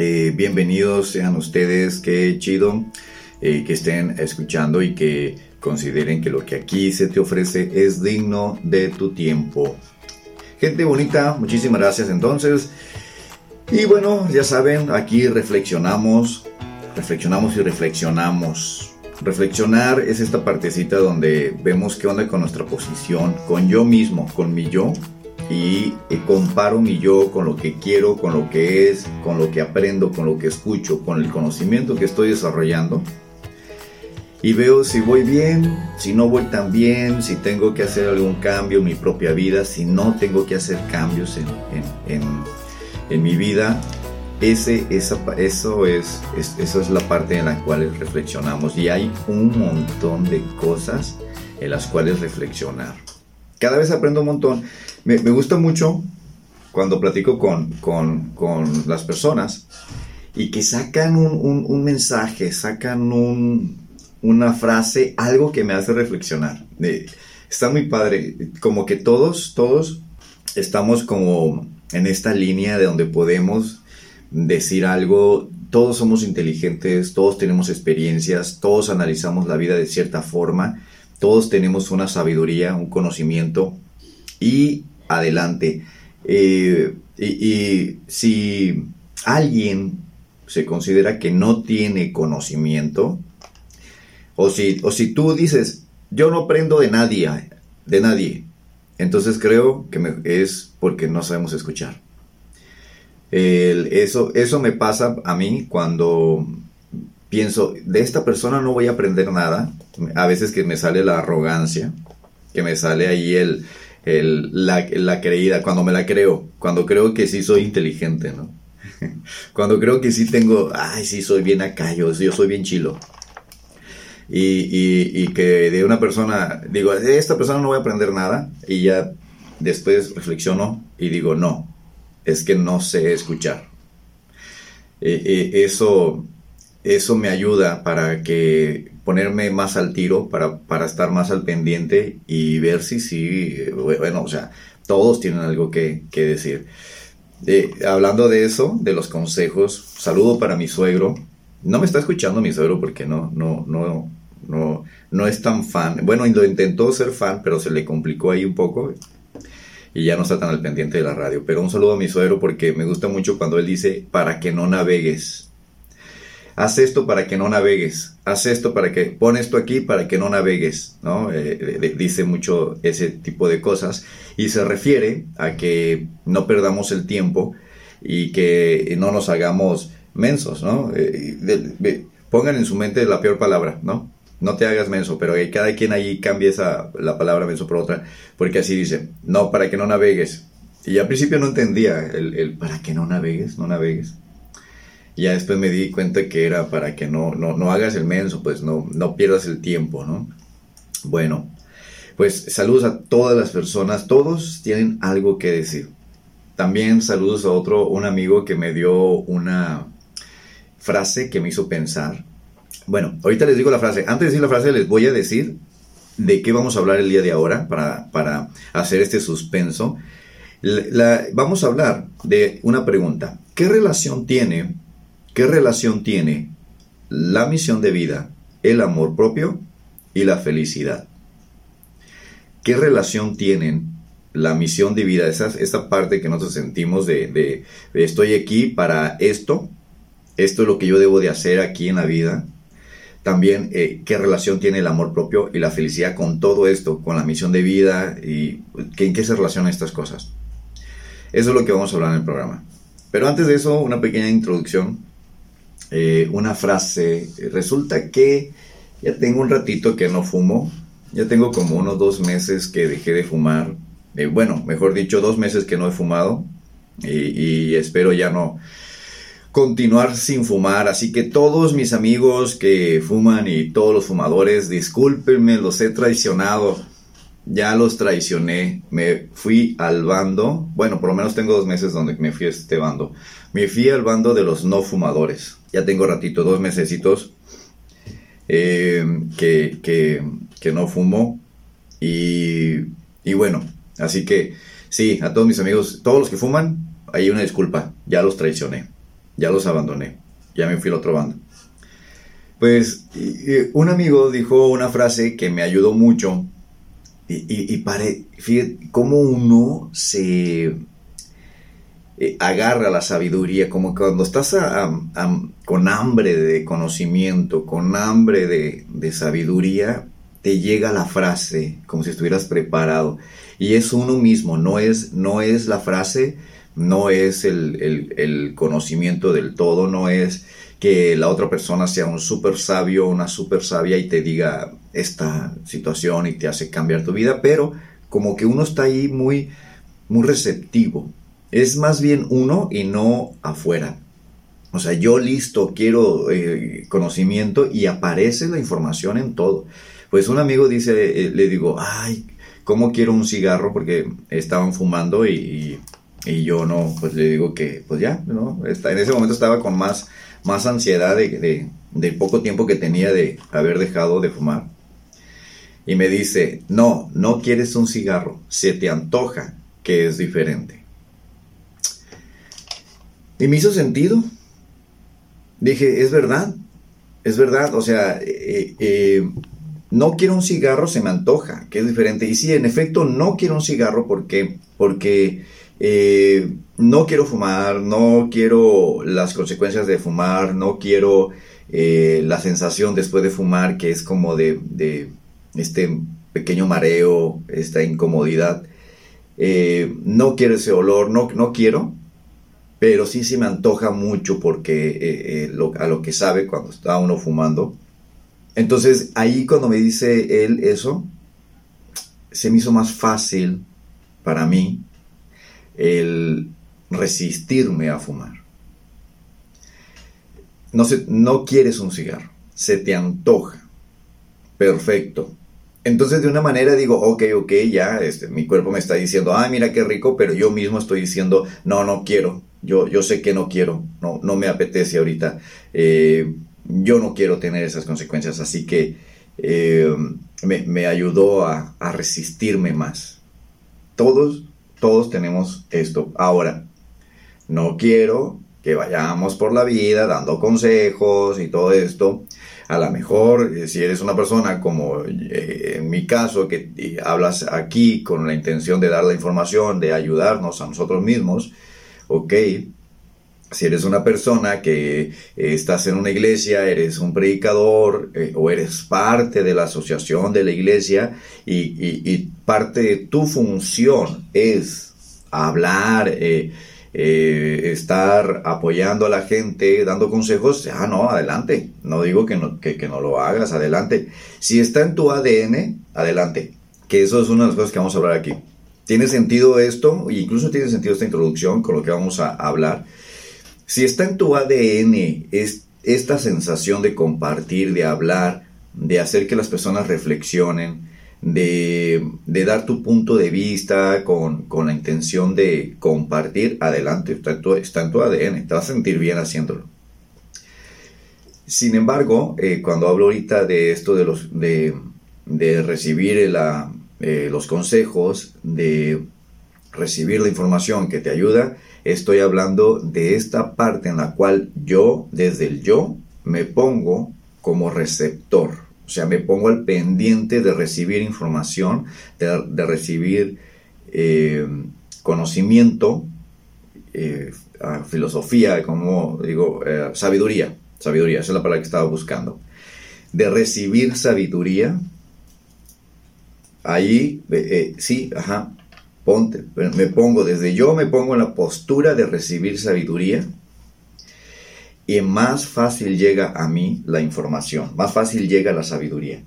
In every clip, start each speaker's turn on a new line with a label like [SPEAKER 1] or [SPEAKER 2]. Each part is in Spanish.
[SPEAKER 1] Eh, bienvenidos sean ustedes, qué chido eh, que estén escuchando y que consideren que lo que aquí se te ofrece es digno de tu tiempo. Gente bonita, muchísimas gracias entonces. Y bueno, ya saben, aquí reflexionamos, reflexionamos y reflexionamos. Reflexionar es esta partecita donde vemos qué onda con nuestra posición, con yo mismo, con mi yo, y comparo mi yo con lo que quiero, con lo que es, con lo que aprendo, con lo que escucho, con el conocimiento que estoy desarrollando. Y veo si voy bien, si no voy tan bien, si tengo que hacer algún cambio en mi propia vida, si no tengo que hacer cambios en, en, mi vida. Ese, esa, eso, es, es, eso es la parte en la cual reflexionamos. Y hay un montón de cosas en las cuales reflexionar. Cada vez aprendo un montón me, gusta mucho cuando platico con, las personas y que sacan un, mensaje, sacan una frase, algo que me hace reflexionar. está muy padre, como que todos, todos estamos como en esta línea de donde podemos decir algo, todos somos inteligentes, todos tenemos experiencias, todos analizamos la vida de cierta forma, todos tenemos una sabiduría, un conocimiento y adelante. Eh, y, si alguien se considera que no tiene conocimiento, o si, o si tú dices, yo no aprendo de nadie, de nadie, entonces creo que es porque no sabemos escuchar. eso, eso me pasa a mí cuando pienso, de esta persona no voy a aprender nada. A veces que me sale la arrogancia, que me sale ahí el, la, creída, cuando me la creo, cuando creo que sí soy inteligente, ¿no? cuando creo que sí tengo, ay, sí soy bien acá, yo, soy bien chilo. Y, que de una persona, digo, esta persona no voy a aprender nada, y ya después reflexiono y digo, no, es que no sé escuchar. Eh, eh, eso, eso me ayuda para que ponerme más al tiro para, para estar más al pendiente y ver si sí, bueno, o sea, todos tienen algo que, decir. hablando de eso, de los consejos, saludo para mi suegro. No me está escuchando mi suegro porque no, no, no, no, no es tan fan. Bueno, intentó ser fan, pero se le complicó ahí un poco y ya no está tan al pendiente de la radio. Pero un saludo a mi suegro porque me gusta mucho cuando él dice para que no navegues haz esto para que no navegues, haz esto para que, pon esto aquí para que no navegues, ¿no? Eh, dice mucho ese tipo de cosas y se refiere a que no perdamos el tiempo y que no nos hagamos mensos, ¿no? Eh, pongan en su mente la peor palabra, ¿no? No te hagas menso, pero cada quien ahí cambie esa, la palabra menso por otra, porque así dice, no, para que no navegues. Y al principio no entendía el, el para que no navegues, no navegues. Ya después me di cuenta que era para que no, no, hagas el menso, pues no, no pierdas el tiempo, ¿no? Bueno, pues saludos a todas las personas, todos tienen algo que decir. También saludos a otro, un amigo que me dio una frase que me hizo pensar. Bueno, ahorita les digo la frase. Antes de decir la frase les voy a decir de qué vamos a hablar el día de ahora para, para hacer este suspenso. vamos a hablar de una pregunta. ¿Qué relación tiene ¿Qué relación tiene la misión de vida, el amor propio y la felicidad? ¿Qué relación tienen la misión de vida, esa, esta parte que nosotros sentimos de, estoy aquí para esto, esto es lo que yo debo de hacer aquí en la vida? También, eh, ¿qué relación tiene el amor propio y la felicidad con todo esto, con la misión de vida y en qué se relacionan estas cosas? Eso es lo que vamos a hablar en el programa. Pero antes de eso, una pequeña introducción eh, una frase. Resulta que ya tengo un ratito que no fumo. Ya tengo como unos dos meses que dejé de fumar. Eh, bueno, mejor dicho, dos meses que no he fumado. Y, espero ya no continuar sin fumar. Así que todos mis amigos que fuman y todos los fumadores, discúlpenme, los he traicionado. Ya los traicioné. Me fui al bando. Bueno, por lo menos tengo dos meses donde me fui a este bando. Me fui al bando de los no fumadores ya tengo ratito, dos mesecitos, eh, que, que, no fumo. Y, y bueno, así que sí, a todos mis amigos, todos los que fuman, hay una disculpa, ya los traicioné. ya los abandoné, ya me fui al otro bando. Pues un amigo dijo una frase que me ayudó mucho y, y, pare, fíjate cómo uno se eh, agarra la sabiduría, como cuando estás con hambre de conocimiento, con hambre de, de sabiduría, te llega la frase como si estuvieras preparado. Y es uno mismo, no es, no es la frase, no es el, conocimiento del todo, no es que la otra persona sea un súper sabio, una súper sabia y te diga esta situación y te hace cambiar tu vida, pero como que uno está ahí muy, muy receptivo. Es más bien uno y no afuera. O sea, yo listo, quiero eh, conocimiento y aparece la información en todo. Pues un amigo dice, eh, le digo, ay, ¿cómo quiero un cigarro? Porque estaban fumando y, yo no, pues le digo que, pues ya, ¿no? en ese momento estaba con más, más ansiedad de, poco tiempo que tenía de haber dejado de fumar. Y me dice, no, no quieres un cigarro, se te antoja que es diferente. Y me hizo sentido. Dije, es verdad, es verdad, o sea, eh, eh, no quiero un cigarro, se me antoja, que es diferente. Y sí, en efecto, no quiero un cigarro porque, porque eh, no quiero fumar, no quiero las consecuencias de fumar, no quiero eh, la sensación después de fumar que es como de, este pequeño mareo, esta incomodidad. Eh, no quiero ese olor, no, no quiero, pero sí se me antoja mucho porque a lo que sabe cuando está uno fumando entonces ahí cuando me dice él eso, se me hizo más fácil para mí el resistirme a fumar. No, no quieres un cigarro, se te antoja. Perfecto. Entonces de una manera digo, ok, ok, ya, este, mi cuerpo me está diciendo, ay, mira qué rico, pero yo mismo estoy diciendo, no, no quiero, yo, yo sé que no quiero, no, no me apetece ahorita. Eh, yo no quiero tener esas consecuencias, así que eh, me, ayudó a, resistirme más. Todos, todos tenemos esto. Ahora, no quiero que vayamos por la vida dando consejos y todo esto. A lo mejor, eh, si eres una persona como eh, en mi caso, que hablas aquí con la intención de dar la información, de ayudarnos a nosotros mismos, ok, si eres una persona que eh, estás en una iglesia, eres un predicador eh, o eres parte de la asociación de la iglesia y, parte de tu función es hablar, eh, estar apoyando a la gente, dando consejos, ah, no, adelante. No digo que no, que, que no lo hagas, adelante. Si está en tu ADN, adelante. Que eso es una de las cosas que vamos a hablar aquí. ¿Tiene sentido esto? Incluso tiene sentido esta introducción con lo que vamos a hablar. Si está en tu ADN es esta sensación de compartir, de hablar, de hacer que las personas reflexionen, de, dar tu punto de vista con, la intención de compartir, adelante, está en, tu, está en tu ADN, te vas a sentir bien haciéndolo. Sin embargo, eh, cuando hablo ahorita de esto de, los, de, recibir eh, los consejos, de recibir la información que te ayuda, Estoy hablando de esta parte en la cual yo, desde el yo, me pongo como receptor. O sea, me pongo al pendiente de recibir información, de, recibir eh, conocimiento, eh, filosofía, como digo, eh, sabiduría. Sabiduría, esa es la palabra que estaba buscando. De recibir sabiduría. Ahí, sí, ajá, Me pongo, desde yo me pongo en la postura de recibir sabiduría y más fácil llega a mí la información, más fácil llega la sabiduría.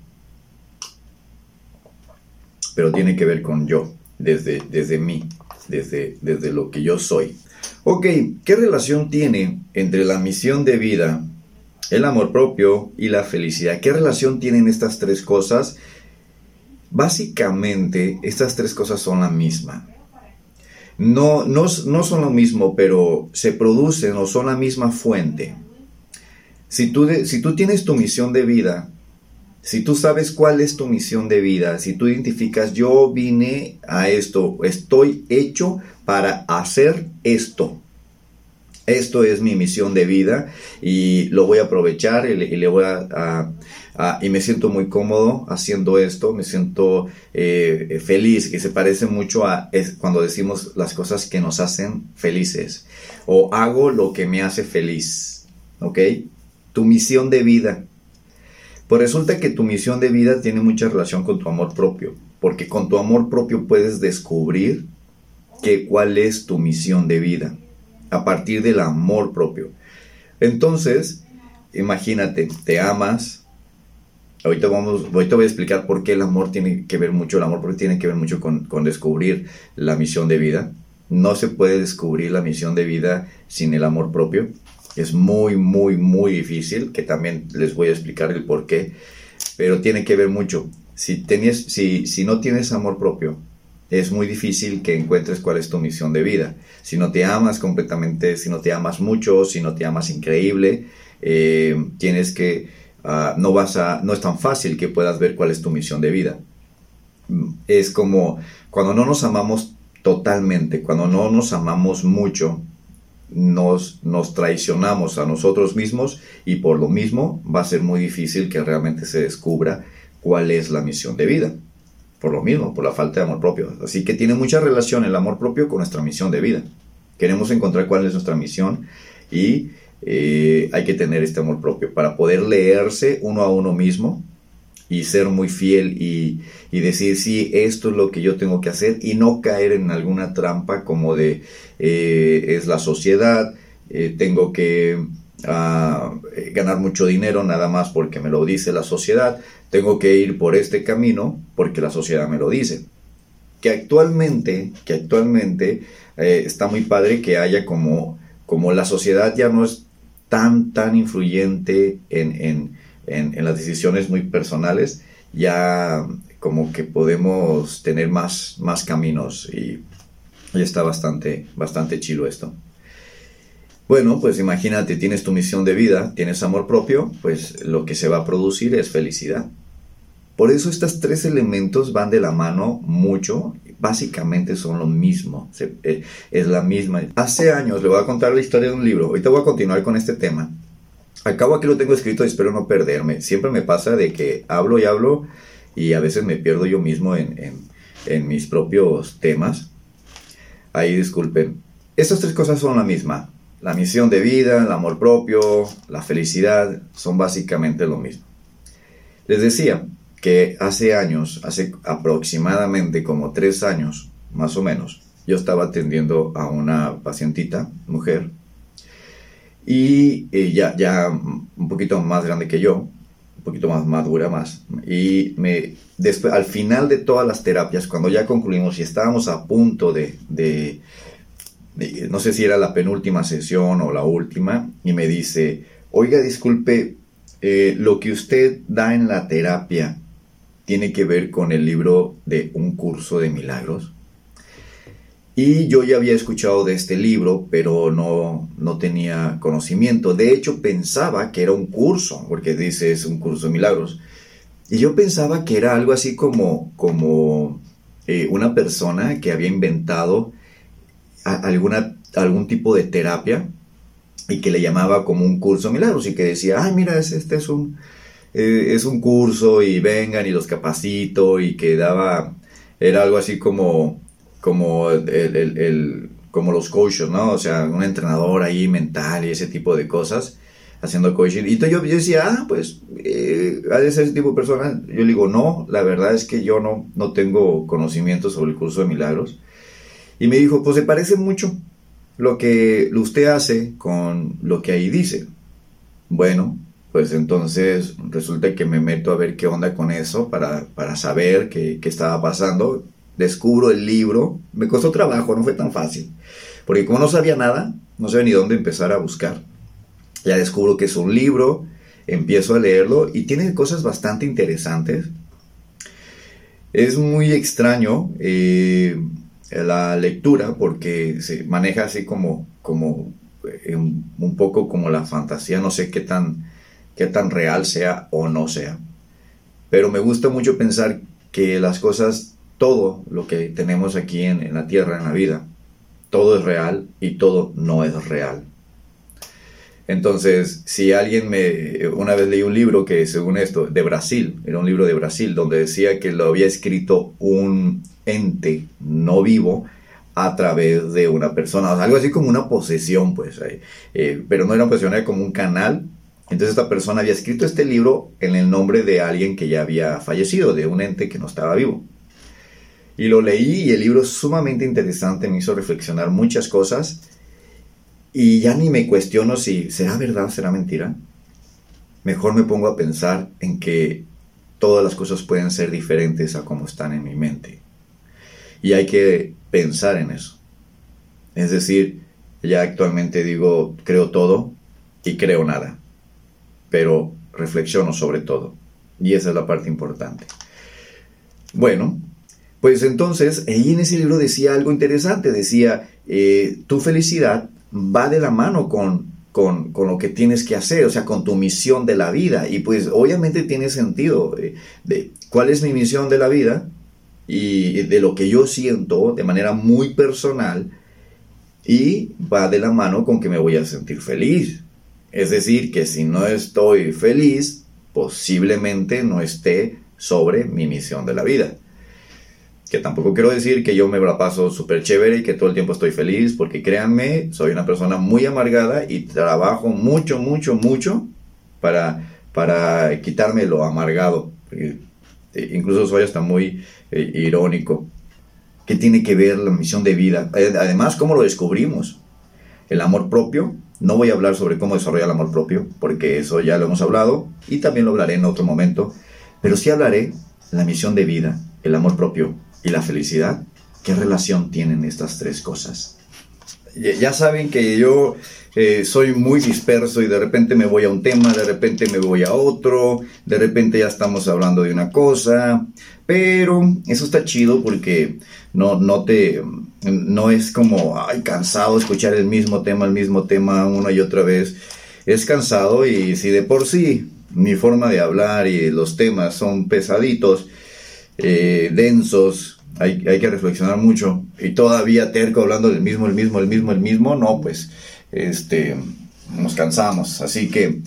[SPEAKER 1] Pero tiene que ver con yo, desde, desde mí, desde, desde lo que yo soy. Ok, ¿qué relación tiene entre la misión de vida, el amor propio y la felicidad? ¿Qué relación tienen estas tres cosas? Básicamente, estas tres cosas son la misma. No, no, son lo mismo, pero se producen o son la misma fuente. Si tú, si tú tienes tu misión de vida, si tú sabes cuál es tu misión de vida, si tú identificas, yo vine a esto, estoy hecho para hacer esto. Esto es mi misión de vida y lo voy a aprovechar y le, voy a, y me siento muy cómodo haciendo esto, me siento eh, feliz, que se parece mucho a cuando decimos las cosas que nos hacen felices o hago lo que me hace feliz, ¿ok? Tu misión de vida. Pues resulta que tu misión de vida tiene mucha relación con tu amor propio, porque con tu amor propio puedes descubrir que cuál es tu misión de vida a partir del amor propio. Entonces, imagínate, te amas. Ahorita, vamos, ahorita voy a explicar por qué el amor tiene que ver mucho, el amor propio tiene que ver mucho con, con descubrir la misión de vida. No se puede descubrir la misión de vida sin el amor propio. Es muy, muy, muy difícil, que también les voy a explicar el por qué, pero tiene que ver mucho. Si, tenías, si, si no tienes amor propio, es muy difícil que encuentres cuál es tu misión de vida. Si no te amas completamente, si no te amas mucho, si no te amas increíble, eh, tienes que, ah, no vas a, no es tan fácil que puedas ver cuál es tu misión de vida. Es como cuando no nos amamos totalmente, cuando no nos amamos mucho, nos, nos traicionamos a nosotros mismos y por lo mismo va a ser muy difícil que realmente se descubra cuál es la misión de vida por lo mismo, por la falta de amor propio. Así que tiene mucha relación el amor propio con nuestra misión de vida. Queremos encontrar cuál es nuestra misión y eh, hay que tener este amor propio para poder leerse uno a uno mismo y ser muy fiel y, decir, sí, esto es lo que yo tengo que hacer y no caer en alguna trampa como de, eh, es la sociedad, eh, tengo que ah, ganar mucho dinero nada más porque me lo dice la sociedad, tengo que ir por este camino porque la sociedad me lo dice. Que actualmente, que actualmente eh, está muy padre que haya como, como la sociedad ya no es tan, tan influyente en, las decisiones muy personales, ya como que podemos tener más, más caminos y, y está bastante, bastante chilo esto. Bueno, pues imagínate, tienes tu misión de vida, tienes amor propio, pues lo que se va a producir es felicidad. Por eso estos tres elementos van de la mano mucho, básicamente son lo mismo, eh, es la misma. Hace años le voy a contar la historia de un libro, ahorita voy a continuar con este tema. Acabo aquí lo tengo escrito y espero no perderme. Siempre me pasa de que hablo y hablo y a veces me pierdo yo mismo en, en mis propios temas. Ahí disculpen. Estas tres cosas son la misma. La misión de vida, el amor propio, la felicidad, son básicamente lo mismo. Les decía, que hace años, hace aproximadamente como tres años, más o menos, yo estaba atendiendo a una pacientita, mujer, y ya, ya un poquito más grande que yo, un poquito más madura más, y me, después, al final de todas las terapias, cuando ya concluimos y estábamos a punto de, de, no sé si era la penúltima sesión o la última, y me dice, oiga, disculpe, eh, lo que usted da en la terapia, tiene que ver con el libro de Un curso de milagros. Y yo ya había escuchado de este libro, pero no, no tenía conocimiento. De hecho, pensaba que era un curso, porque dice es un curso de milagros. Y yo pensaba que era algo así como, como eh, una persona que había inventado alguna, algún tipo de terapia y que le llamaba como un curso de milagros y que decía, ay, mira, este es un, eh, es un curso y vengan y los capacito y que daba, era algo así como, como, el, como los coaches, ¿no? O sea, un entrenador ahí mental y ese tipo de cosas haciendo coaching. Y entonces yo, decía, ah, pues, eh, ¿ha de ser ese tipo de persona? Yo le digo, no, la verdad es que yo no, no tengo conocimiento sobre el curso de milagros. Y me dijo, pues se parece mucho lo que usted hace con lo que ahí dice. Bueno, pues entonces resulta que me meto a ver qué onda con eso para, saber qué, estaba pasando. Descubro el libro, me costó trabajo, no fue tan fácil, porque como no sabía nada, no sabía ni dónde empezar a buscar. Ya descubro que es un libro, empiezo a leerlo y tiene cosas bastante interesantes. Es muy extraño eh, la lectura porque se maneja así como, como eh, un poco como la fantasía, no sé qué tan qué tan real sea o no sea. Pero me gusta mucho pensar que las cosas, todo lo que tenemos aquí en, la tierra, en la vida, todo es real y todo no es real. Entonces, si alguien me... Una vez leí un libro que, según esto, de Brasil, era un libro de Brasil, donde decía que lo había escrito un ente no vivo a través de una persona, algo así como una posesión, pues, eh, pero no era una posesión, era como un canal. Entonces esta persona había escrito este libro en el nombre de alguien que ya había fallecido, de un ente que no estaba vivo. Y lo leí y el libro es sumamente interesante, me hizo reflexionar muchas cosas y ya ni me cuestiono si será verdad, será mentira. Mejor me pongo a pensar en que todas las cosas pueden ser diferentes a como están en mi mente. Y hay que pensar en eso. Es decir, ya actualmente digo, creo todo y creo nada. Pero reflexiono sobre todo. Y esa es la parte importante. Bueno, pues entonces, ahí en ese libro decía algo interesante. Decía, eh, tu felicidad va de la mano con, con, lo que tienes que hacer, o sea, con tu misión de la vida. Y pues obviamente tiene sentido eh, de cuál es mi misión de la vida y de lo que yo siento de manera muy personal y va de la mano con que me voy a sentir feliz. Es decir, que si no estoy feliz, posiblemente no esté sobre mi misión de la vida. Que tampoco quiero decir que yo me la paso súper chévere y que todo el tiempo estoy feliz, porque créanme, soy una persona muy amargada y trabajo mucho, mucho, mucho para, para quitarme lo amargado. Eh, incluso soy hasta muy eh, irónico. ¿Qué tiene que ver la misión de vida? Eh, además, ¿cómo lo descubrimos? El amor propio. No voy a hablar sobre cómo desarrollar el amor propio, porque eso ya lo hemos hablado y también lo hablaré en otro momento. Pero sí hablaré la misión de vida, el amor propio y la felicidad. ¿Qué relación tienen estas tres cosas? Ya saben que yo eh, soy muy disperso y de repente me voy a un tema, de repente me voy a otro, de repente ya estamos hablando de una cosa, pero eso está chido porque no, no te, no es como, ay, cansado escuchar el mismo tema, el mismo tema una y otra vez. Es cansado y si de por sí mi forma de hablar y los temas son pesaditos, eh, densos, hay, hay, que reflexionar mucho y todavía terco hablando del mismo, el mismo, el mismo, el mismo, no, pues este, nos cansamos. Así que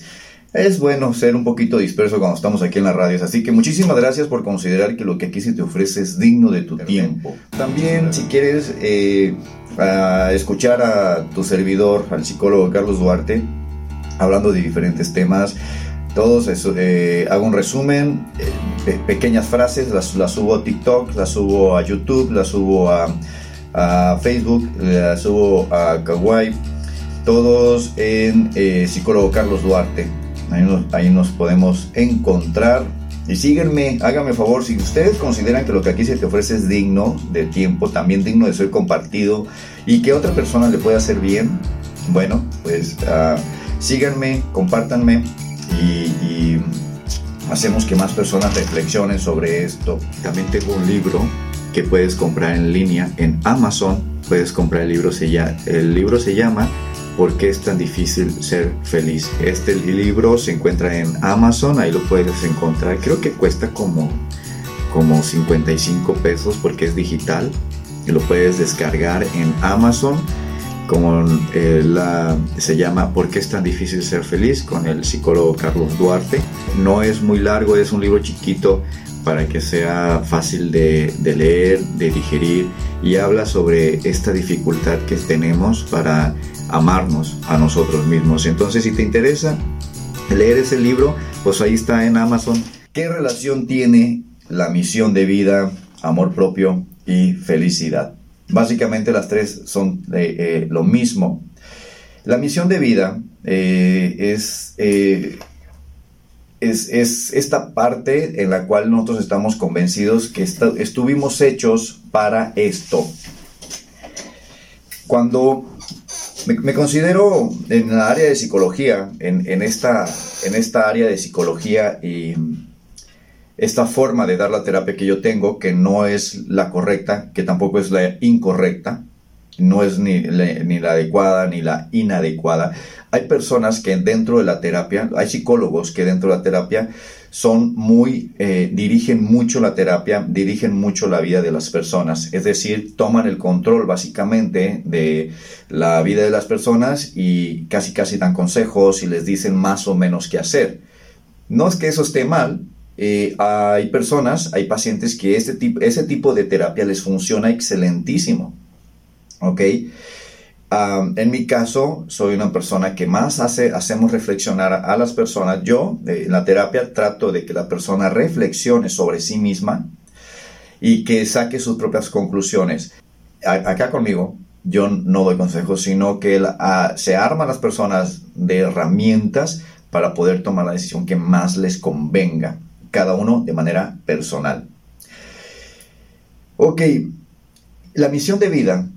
[SPEAKER 1] es bueno ser un poquito disperso cuando estamos aquí en las radios. Así que muchísimas gracias por considerar que lo que aquí se te ofrece es digno de tu tiempo. También si quieres eh, escuchar a tu servidor, al psicólogo Carlos Duarte, hablando de diferentes temas, todos eh, hago un resumen, eh, pequeñas frases, las, las, subo a TikTok, las subo a YouTube, las subo a, a Facebook, las subo a Kawaii todos en eh, psicólogo Carlos Duarte. Ahí nos, podemos encontrar. Y síguenme, háganme favor, si ustedes consideran que lo que aquí se te ofrece es digno de tiempo, también digno de ser compartido y que otra persona le pueda hacer bien, bueno, pues uh, síganme, compártanme y, hacemos que más personas reflexionen sobre esto. También tengo un libro que puedes comprar en línea en Amazon. Puedes comprar el libro, el libro se llama ¿Por qué es tan difícil ser feliz? Este libro se encuentra en Amazon, ahí lo puedes encontrar. Creo que cuesta como, como 55 pesos porque es digital. Y lo puedes descargar en Amazon. Como eh, la, se llama ¿Por qué es tan difícil ser feliz? con el psicólogo Carlos Duarte. No es muy largo, es un libro chiquito para que sea fácil de, de, leer, de digerir y habla sobre esta dificultad que tenemos para amarnos a nosotros mismos. Entonces, si te interesa leer ese libro, pues ahí está en Amazon. ¿Qué relación tiene la misión de vida, amor propio y felicidad? Básicamente las tres son eh, eh, lo mismo. La misión de vida eh, es, es, es, esta parte en la cual nosotros estamos convencidos que estuvimos hechos para esto. Cuando me, considero en la área de psicología, en, esta, en esta área de psicología y esta forma de dar la terapia que yo tengo, que no es la correcta, que tampoco es la incorrecta, no es ni, ni la adecuada ni la inadecuada. Hay personas que dentro de la terapia, hay psicólogos que dentro de la terapia son muy, eh, dirigen mucho la terapia, dirigen mucho la vida de las personas, es decir, toman el control básicamente de la vida de las personas y casi casi dan consejos y les dicen más o menos qué hacer. No es que eso esté mal, eh, hay personas, hay pacientes que este tipo, ese tipo de terapia les funciona excelentísimo, ¿ok? En mi caso, soy una persona que más hace, hacemos reflexionar a, las personas. Yo, en la terapia, trato de que la persona reflexione sobre sí misma y que saque sus propias conclusiones. acá conmigo, yo no doy consejos, sino que se arman las personas de herramientas para poder tomar la decisión que más les convenga, cada uno de manera personal. Ok, la misión de vida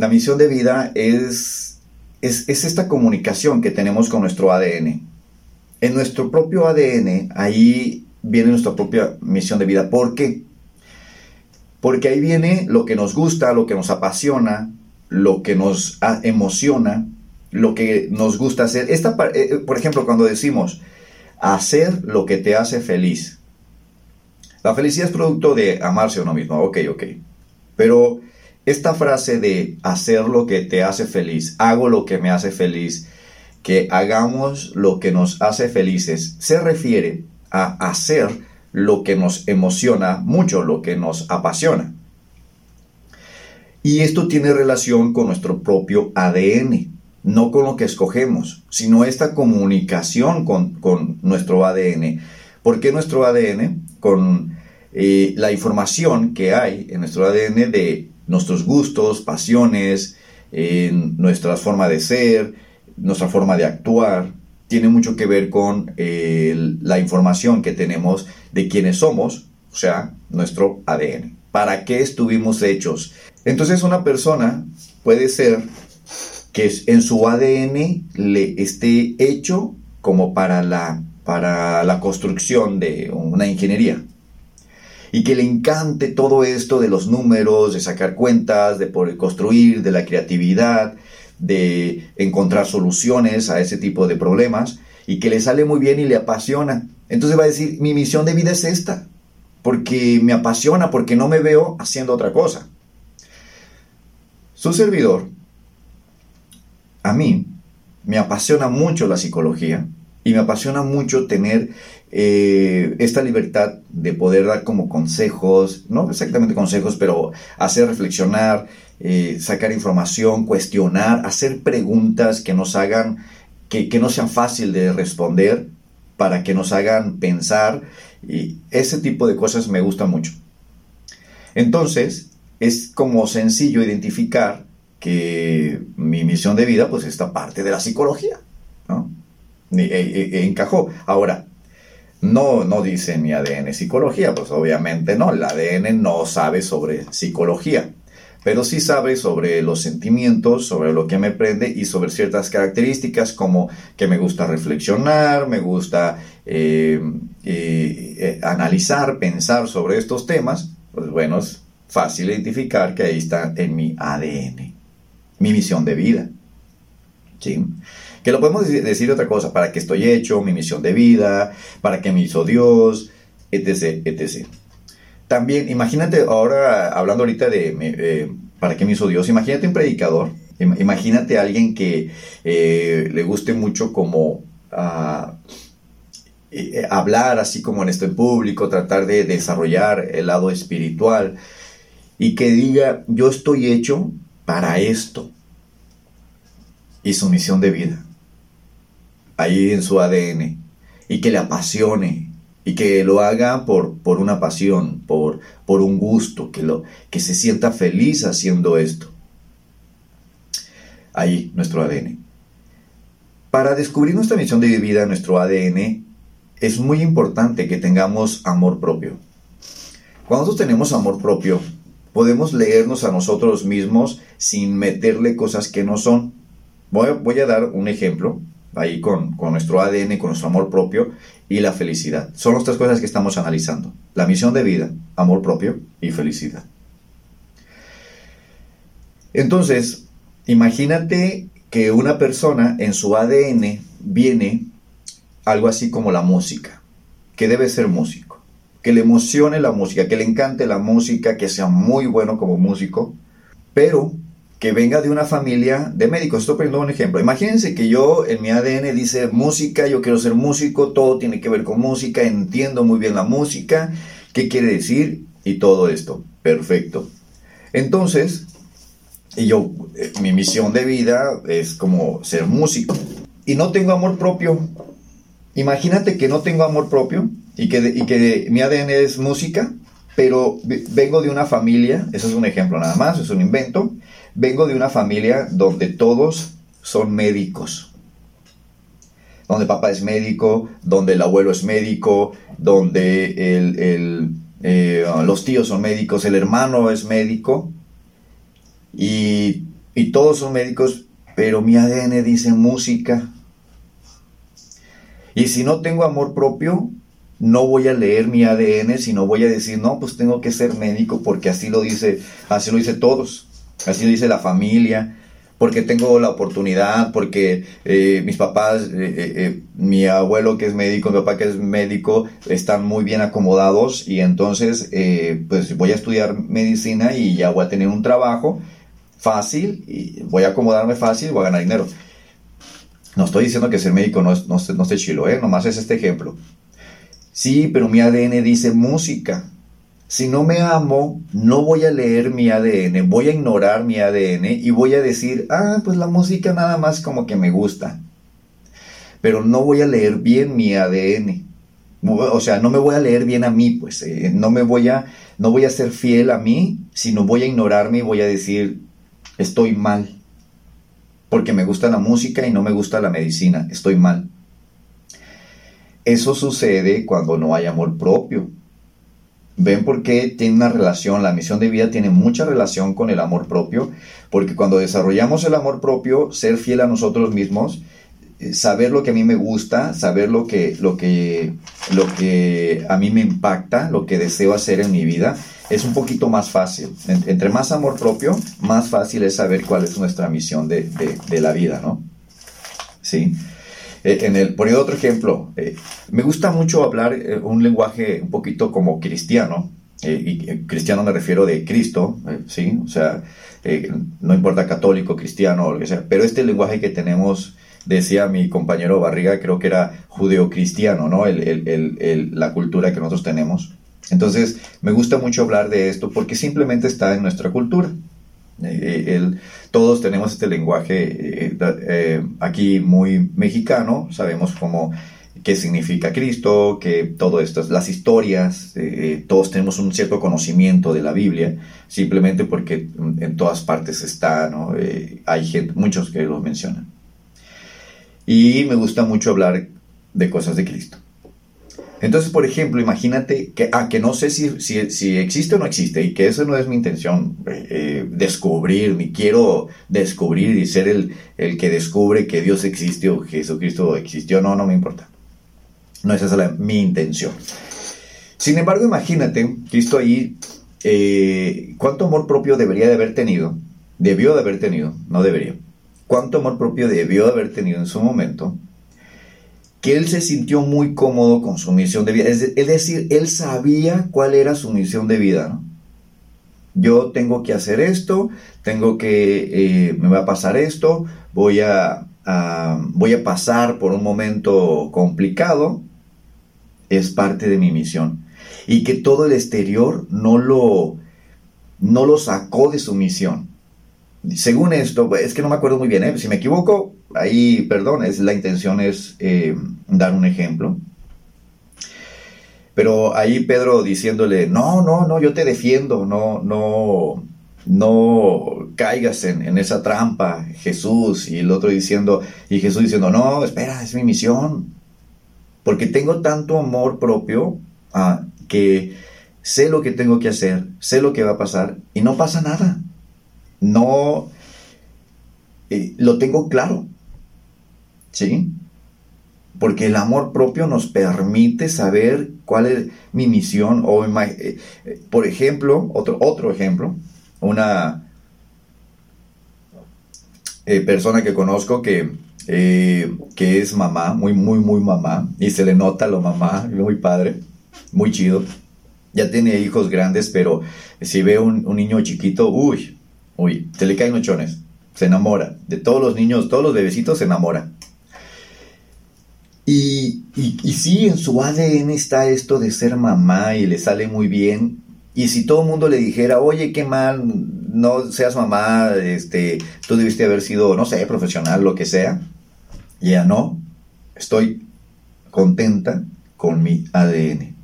[SPEAKER 1] la misión de vida es, es, esta comunicación que tenemos con nuestro ADN. En nuestro propio ADN, ahí viene nuestra propia misión de vida. ¿Por qué? Porque ahí viene lo que nos gusta, lo que nos apasiona, lo que nos emociona, lo que nos gusta hacer. Esta, eh, por ejemplo, cuando decimos hacer lo que te hace feliz. La felicidad es producto de amarse a uno mismo. Ok, ok. Pero esta frase de hacer lo que te hace feliz, hago lo que me hace feliz, que hagamos lo que nos hace felices, se refiere a hacer lo que nos emociona mucho, lo que nos apasiona. Y esto tiene relación con nuestro propio ADN, no con lo que escogemos, sino esta comunicación con, nuestro ADN. ¿Por qué nuestro ADN? Con eh, la información que hay en nuestro ADN de nuestros gustos, pasiones, nuestra forma de ser, nuestra forma de actuar, tiene mucho que ver con eh, la información que tenemos de quiénes somos, o sea, nuestro ADN. ¿Para qué estuvimos hechos? Entonces una persona puede ser que en su ADN le esté hecho como para la, para la construcción de una ingeniería y que le encante todo esto de los números, de sacar cuentas, de poder construir, de la creatividad, de encontrar soluciones a ese tipo de problemas y que le sale muy bien y le apasiona. Entonces va a decir, mi misión de vida es esta, porque me apasiona, porque no me veo haciendo otra cosa. Su servidor, a mí, me apasiona mucho la psicología y me apasiona mucho tener eh, esta libertad de poder dar como consejos, no exactamente consejos, pero hacer reflexionar, eh, sacar información, cuestionar, hacer preguntas que nos hagan, que, no sean fácil de responder, para que nos hagan pensar, y ese tipo de cosas me gusta mucho. Entonces, es como sencillo identificar que mi misión de vida, pues, esta parte de la psicología, ¿no? encajó. Ahora, no, no dice mi ADN psicología, pues obviamente no, el ADN no sabe sobre psicología, pero sí sabe sobre los sentimientos, sobre lo que me prende y sobre ciertas características como que me gusta reflexionar, me gusta eh, eh, eh, analizar, pensar sobre estos temas, pues bueno, es fácil identificar que ahí está en mi ADN, mi misión de vida. ¿Sí? Que lo podemos decir otra cosa, para que estoy hecho, mi misión de vida, para que me hizo Dios, etc, etc. También, imagínate ahora, hablando ahorita de eh, para qué me hizo Dios, imagínate un predicador, imagínate a alguien que eh, le guste mucho como ah, eh, hablar así como en este público, tratar de desarrollar el lado espiritual y que diga, yo estoy hecho para esto y su misión de vida ahí en su ADN y que le apasione y que lo haga por, por una pasión, por, por un gusto, que, lo, que se sienta feliz haciendo esto. Ahí, nuestro ADN. Para descubrir nuestra misión de vida, nuestro ADN, es muy importante que tengamos amor propio. Cuando nosotros tenemos amor propio, podemos leernos a nosotros mismos sin meterle cosas que no son. Voy voy a dar un ejemplo ahí con, nuestro ADN, con nuestro amor propio y la felicidad. Son las tres cosas que estamos analizando. La misión de vida, amor propio y felicidad. Entonces, imagínate que una persona en su ADN viene algo así como la música, que debe ser músico, que le emocione la música, que le encante la música, que sea muy bueno como músico, pero que venga de una familia de médicos. Estoy poniendo un ejemplo. Imagínense que yo en mi ADN dice música, yo quiero ser músico, todo tiene que ver con música, entiendo muy bien la música, qué quiere decir y todo esto. Perfecto. Entonces, y yo, eh, mi misión de vida es como ser músico. Y no tengo amor propio. Imagínate que no tengo amor propio y que, y que mi ADN es música, pero vengo de una familia, eso es un ejemplo nada más, es un invento, vengo de una familia donde todos son médicos. Donde papá es médico, donde el abuelo es médico, donde el, eh, los tíos son médicos, el hermano es médico y, y todos son médicos, pero mi ADN dice música. Y si no tengo amor propio, no voy a leer mi ADN, sino voy a decir, no, pues tengo que ser médico porque así lo dice, así lo dice todos, así lo dice la familia, porque tengo la oportunidad, porque eh, mis papás, eh, eh, mi abuelo que es médico, mi papá que es médico, están muy bien acomodados y entonces pues voy a estudiar medicina y ya voy a tener un trabajo fácil y voy a acomodarme fácil y voy a ganar dinero. No estoy diciendo que ser médico no, no, no esté chilo, ¿eh? nomás es este ejemplo. Sí, pero mi ADN dice música. Si no me amo, no voy a leer mi ADN, voy a ignorar mi ADN y voy a decir, ah, pues la música nada más como que me gusta. Pero no voy a leer bien mi ADN. O sea, no me voy a leer bien a mí, pues eh, no me voy a, no voy a ser fiel a mí, sino voy a ignorarme y voy a decir, estoy mal. Porque me gusta la música y no me gusta la medicina, estoy mal. Eso sucede cuando no hay amor propio. ¿Ven por qué tiene una relación? La misión de vida tiene mucha relación con el amor propio, porque cuando desarrollamos el amor propio, ser fiel a nosotros mismos, eh, saber lo que a mí me gusta, saber lo que, lo que, lo que a mí me impacta, lo que deseo hacer en mi vida, es un poquito más fácil. Entre más amor propio, más fácil es saber cuál es nuestra misión de, de la vida, ¿no? Sí. Eh, en el, por otro ejemplo, eh, me gusta mucho hablar eh, un lenguaje un poquito como cristiano, y cristiano me refiero de Cristo, ¿sí? O sea, no importa católico, cristiano o lo que sea, pero este lenguaje que tenemos, decía mi compañero Barriga, creo que era judeocristiano, ¿no? la cultura que nosotros tenemos. Entonces, me gusta mucho hablar de esto porque simplemente está en nuestra cultura. El, todos tenemos este lenguaje eh, eh, aquí muy mexicano, sabemos cómo qué significa Cristo, que todo esto, las historias, eh, todos tenemos un cierto conocimiento de la Biblia, simplemente porque en todas partes está, ¿no? hay gente, muchos que lo mencionan. Y me gusta mucho hablar de cosas de Cristo. Entonces, por ejemplo, imagínate que, ah, que no sé si, si, existe o no existe, y que eso no es mi intención, eh, eh, descubrir, ni quiero descubrir y ser el, el, que descubre que Dios existe o Jesucristo existió, no, no me importa. No es esa la, mi intención. Sin embargo, imagínate, Cristo ahí, eh, ¿cuánto amor propio debería de haber tenido? Debió de haber tenido, no debería. ¿Cuánto amor propio debió de haber tenido en su momento? Que él se sintió muy cómodo con su misión de vida. Es, decir, él sabía cuál era su misión de vida. Yo tengo que hacer esto, tengo que, eh, me va a pasar esto, voy a, voy a pasar por un momento complicado, es parte de mi misión. Y que todo el exterior no lo, no lo sacó de su misión. Según esto, es que no me acuerdo muy bien, ¿eh? si me equivoco, ahí, perdón, es, la intención es eh, dar un ejemplo. Pero ahí Pedro diciéndole, no, no, no, yo te defiendo, no, no, no caigas en, en, esa trampa, Jesús. Y el otro diciendo, y Jesús diciendo, no, espera, es mi misión. Porque tengo tanto amor propio ah, que sé lo que tengo que hacer, sé lo que va a pasar y no pasa nada. No, eh, lo tengo claro. ¿Sí? Porque el amor propio nos permite saber cuál es mi misión. O, eh, eh, por ejemplo, otro, otro ejemplo, una, eh, persona que conozco que, que es mamá, muy, muy, muy mamá, y se le nota lo mamá, muy padre, muy chido. Ya tiene hijos grandes, pero si ve un, un niño chiquito, uy, uy, se le caen mechones, se enamora. De todos los niños, todos los bebecitos se enamora. Y, y, y, sí, en su ADN está esto de ser mamá y le sale muy bien. Y si todo el mundo le dijera, oye, qué mal, no seas mamá, este, tú debiste haber sido, no sé, profesional, lo que sea. Ya no, estoy contenta con mi ADN.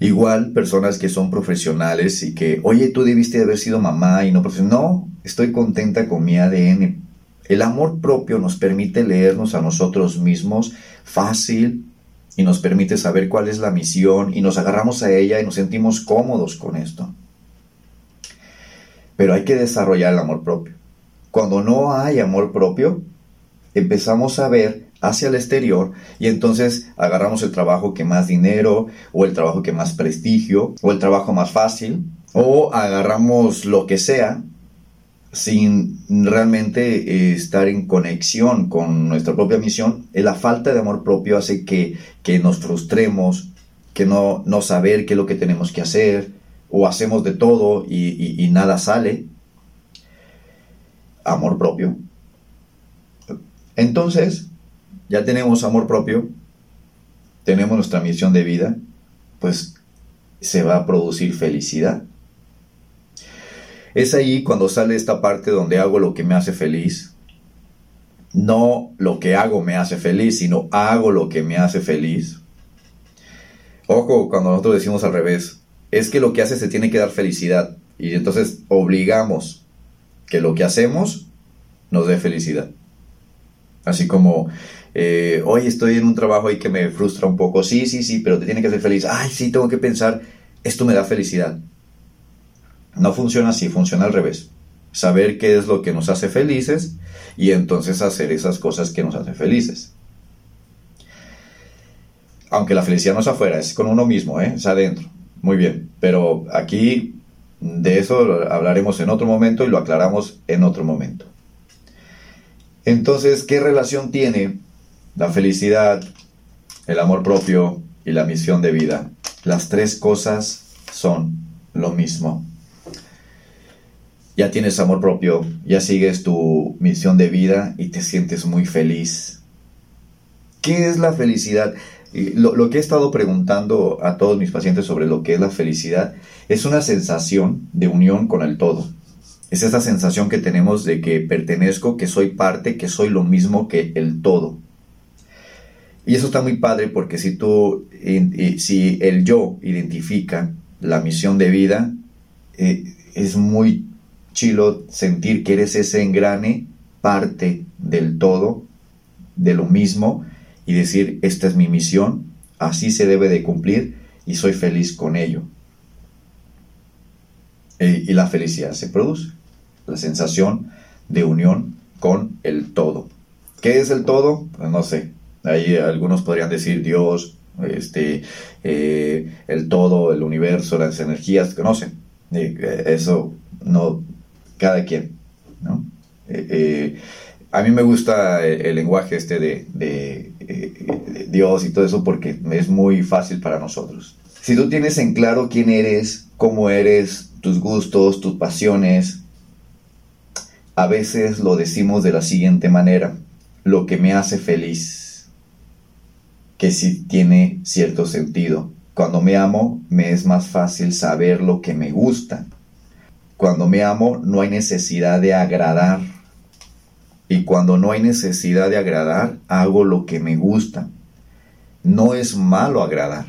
[SPEAKER 1] Igual personas que son profesionales y que, oye, tú debiste haber sido mamá y no profesional. No, estoy contenta con mi ADN. El amor propio nos permite leernos a nosotros mismos fácil y nos permite saber cuál es la misión y nos agarramos a ella y nos sentimos cómodos con esto. Pero hay que desarrollar el amor propio. Cuando no hay amor propio, empezamos a ver hacia el exterior y entonces agarramos el trabajo que más dinero o el trabajo que más prestigio o el trabajo más fácil o agarramos lo que sea sin realmente eh, estar en conexión con nuestra propia misión, la falta de amor propio hace que, nos frustremos, que no, no saber qué es lo que tenemos que hacer, o hacemos de todo y, y nada sale. Amor propio. Entonces, ya tenemos amor propio, tenemos nuestra misión de vida, pues se va a producir felicidad. Es ahí cuando sale esta parte donde hago lo que me hace feliz. No lo que hago me hace feliz, sino hago lo que me hace feliz. Ojo, cuando nosotros decimos al revés, es que lo que hace se tiene que dar felicidad. Y entonces obligamos que lo que hacemos nos dé felicidad. Así como, eh, hoy estoy en un trabajo ahí que me frustra un poco. Sí, sí, sí, pero te tiene que hacer feliz. Ay, sí, tengo que pensar, esto me da felicidad. No funciona así, funciona al revés. Saber qué es lo que nos hace felices y entonces hacer esas cosas que nos hacen felices. Aunque la felicidad no es afuera, es con uno mismo, ¿eh? es adentro. Muy bien, pero aquí de eso hablaremos en otro momento y lo aclaramos en otro momento. Entonces, ¿qué relación tiene la felicidad, el amor propio y la misión de vida? Las tres cosas son lo mismo ya tienes amor propio, ya sigues tu misión de vida y te sientes muy feliz. ¿Qué es la felicidad? Lo, lo, que he estado preguntando a todos mis pacientes sobre lo que es la felicidad es una sensación de unión con el todo. Es esa sensación que tenemos de que pertenezco, que soy parte, que soy lo mismo que el todo. Y eso está muy padre porque si tú, si el yo identifica la misión de vida, eh, es muy chilo sentir que eres ese engrane, parte del todo, de lo mismo, y decir, esta es mi misión, así se debe de cumplir y soy feliz con ello. E, y la felicidad se produce, la sensación de unión con el todo. ¿Qué es el todo? Pues no sé. Ahí algunos podrían decir Dios, este, eh, el todo, el universo, las energías, conocen. Eh, eso no, cada quien, ¿no? Eh, eh, a mí me gusta el, lenguaje este de, de, Dios y todo eso porque es muy fácil para nosotros. Si tú tienes en claro quién eres, cómo eres, tus gustos, tus pasiones, a veces lo decimos de la siguiente manera, lo que me hace feliz, que sí tiene cierto sentido. Cuando me amo, me es más fácil saber lo que me gusta cuando me amo no hay necesidad de agradar. Y cuando no hay necesidad de agradar, hago lo que me gusta. No es malo agradar.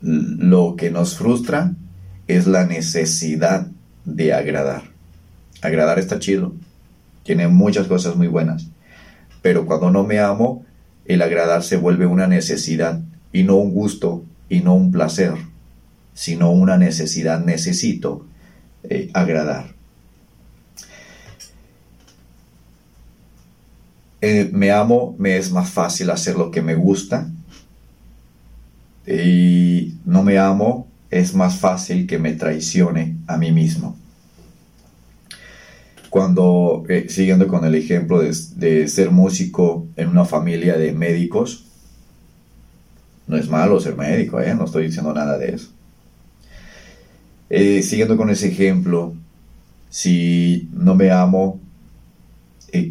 [SPEAKER 1] Lo que nos frustra es la necesidad de agradar. Agradar está chido. Tiene muchas cosas muy buenas. Pero cuando no me amo, el agradar se vuelve una necesidad y no un gusto y no un placer, sino una necesidad. Necesito eh, agradar. Eh, me amo, me es más fácil hacer lo que me gusta. Y no me amo, es más fácil que me traicione a mí mismo. cuando, eh, siguiendo con el ejemplo de, ser músico en una familia de médicos, no es malo ser médico, no estoy diciendo nada de eso. Eh, siguiendo con ese ejemplo, si no me amo,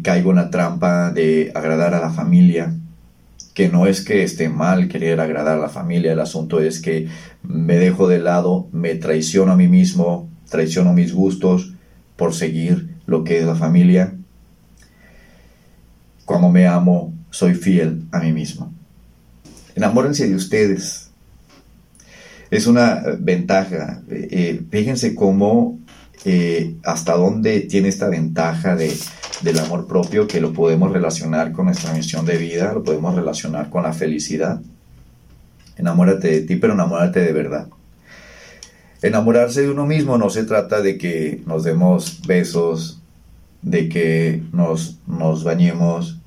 [SPEAKER 1] caigo en la trampa de agradar a la familia, que no es que esté mal querer agradar a la familia, el asunto es que me dejo de lado, me traiciono a mí mismo, traiciono mis gustos por seguir lo que es la familia. Cuando me amo, soy fiel a mí mismo. Enamórense de ustedes. Es una ventaja. Eh, fíjense cómo, eh, hasta dónde tiene esta ventaja de del amor propio que lo podemos relacionar con nuestra misión de vida, lo podemos relacionar con la felicidad. Enamórate de ti, pero enamórate de verdad. Enamorarse de uno mismo no se trata de que nos demos besos, de que nos, nos bañemos,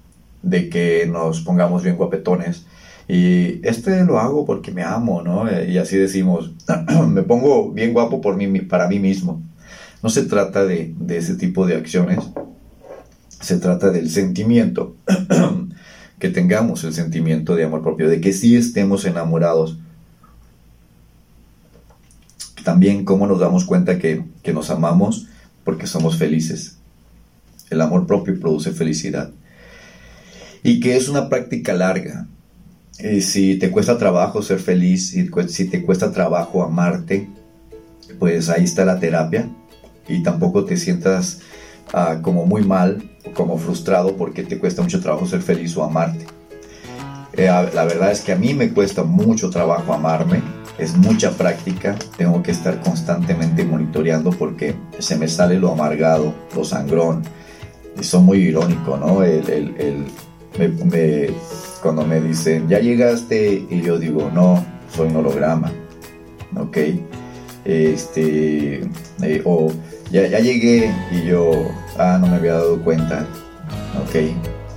[SPEAKER 1] de que nos pongamos bien guapetones. Y este lo hago porque me amo, ¿no? Y así decimos, me pongo bien guapo por mí, para mí mismo. No se trata de, de ese tipo de acciones, se trata del sentimiento, que tengamos el sentimiento de amor propio, de que sí estemos enamorados. También cómo nos damos cuenta que, nos amamos porque somos felices. El amor propio produce felicidad. Y que es una práctica larga. Y si te cuesta trabajo ser feliz, y si te cuesta trabajo amarte, pues ahí está la terapia. Y tampoco te sientas ah, como muy mal como frustrado porque te cuesta mucho trabajo ser feliz o amarte. Eh, la verdad es que a mí me cuesta mucho trabajo amarme, es mucha práctica, tengo que estar constantemente monitoreando porque se me sale lo amargado, lo sangrón. Eso muy irónico, ¿no? El, cuando me dicen, ya llegaste, y yo digo, no, soy un holograma, ¿ok? Este, eh, o ya, ya llegué y yo, ah, no me había dado cuenta, ok,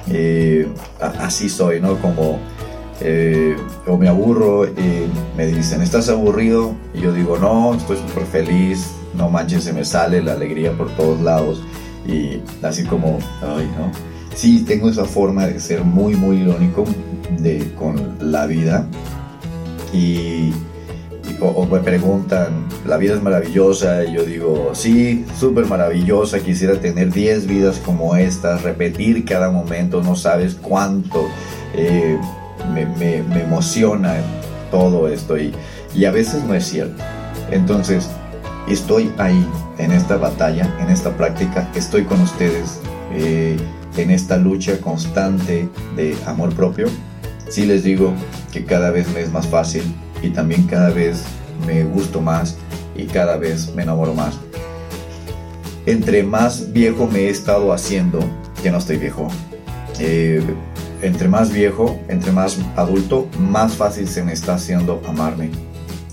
[SPEAKER 1] eh, así soy, ¿no? Como, eh, o me aburro y me dicen, ¿estás aburrido? Y yo digo, no, estoy súper feliz, no manches, se me sale la alegría por todos lados y así como, ay, ¿no? Sí, tengo esa forma de ser muy, muy irónico de, con la vida. Y me preguntan, la vida es maravillosa, y yo digo, sí, súper maravillosa, quisiera tener 10 vidas como esta, repetir cada momento, no sabes cuánto eh, me, emociona todo esto, y, a veces no es cierto. Entonces, estoy ahí, en esta batalla, en esta práctica, estoy con ustedes eh, en esta lucha constante de amor propio. Sí les digo que cada vez me es más fácil y también cada vez me gusto más y cada vez me enamoro más. Entre más viejo me he estado haciendo, que no estoy viejo, eh, entre más viejo, entre más adulto, más fácil se me está haciendo amarme.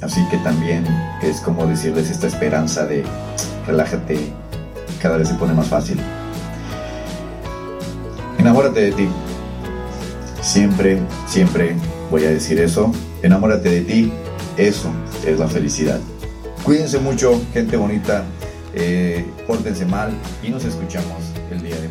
[SPEAKER 1] Así que también es como decirles esta esperanza de relájate, cada vez se pone más fácil. Enamórate de ti. Siempre, siempre voy a decir eso. Enamórate de ti. Eso es la felicidad. Cuídense mucho, gente bonita. Eh, pórtense mal y nos escuchamos el día de mañana.